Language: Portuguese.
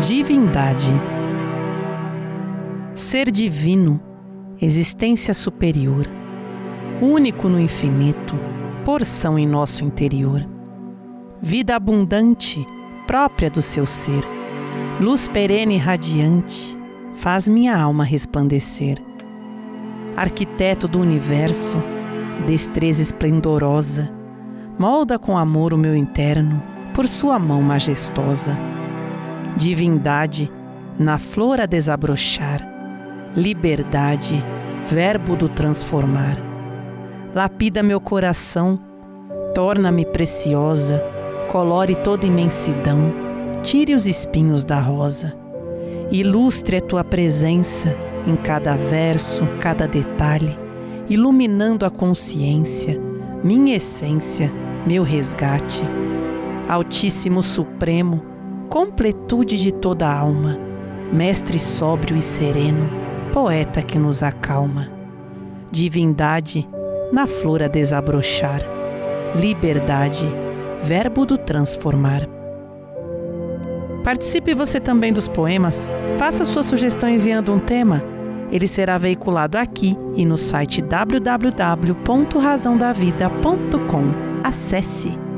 Divindade. Ser divino, existência superior, único no infinito, porção em nosso interior. Vida abundante, própria do seu ser, luz perene e radiante, faz minha alma resplandecer. Arquiteto do universo, destreza esplendorosa, molda com amor o meu interno por sua mão majestosa divindade na flor a desabrochar, liberdade, verbo do transformar. Lapida meu coração, torna-me preciosa, colore toda imensidão, tire os espinhos da rosa. Ilustre a tua presença em cada verso, cada detalhe, iluminando a consciência, minha essência, meu resgate. Altíssimo Supremo, completude de toda a alma, mestre sóbrio e sereno, poeta que nos acalma. Divindade na flor a desabrochar, liberdade, verbo do transformar. Participe você também dos poemas. Faça sua sugestão enviando um tema. Ele será veiculado aqui e no site www.razãodavida.com. Acesse!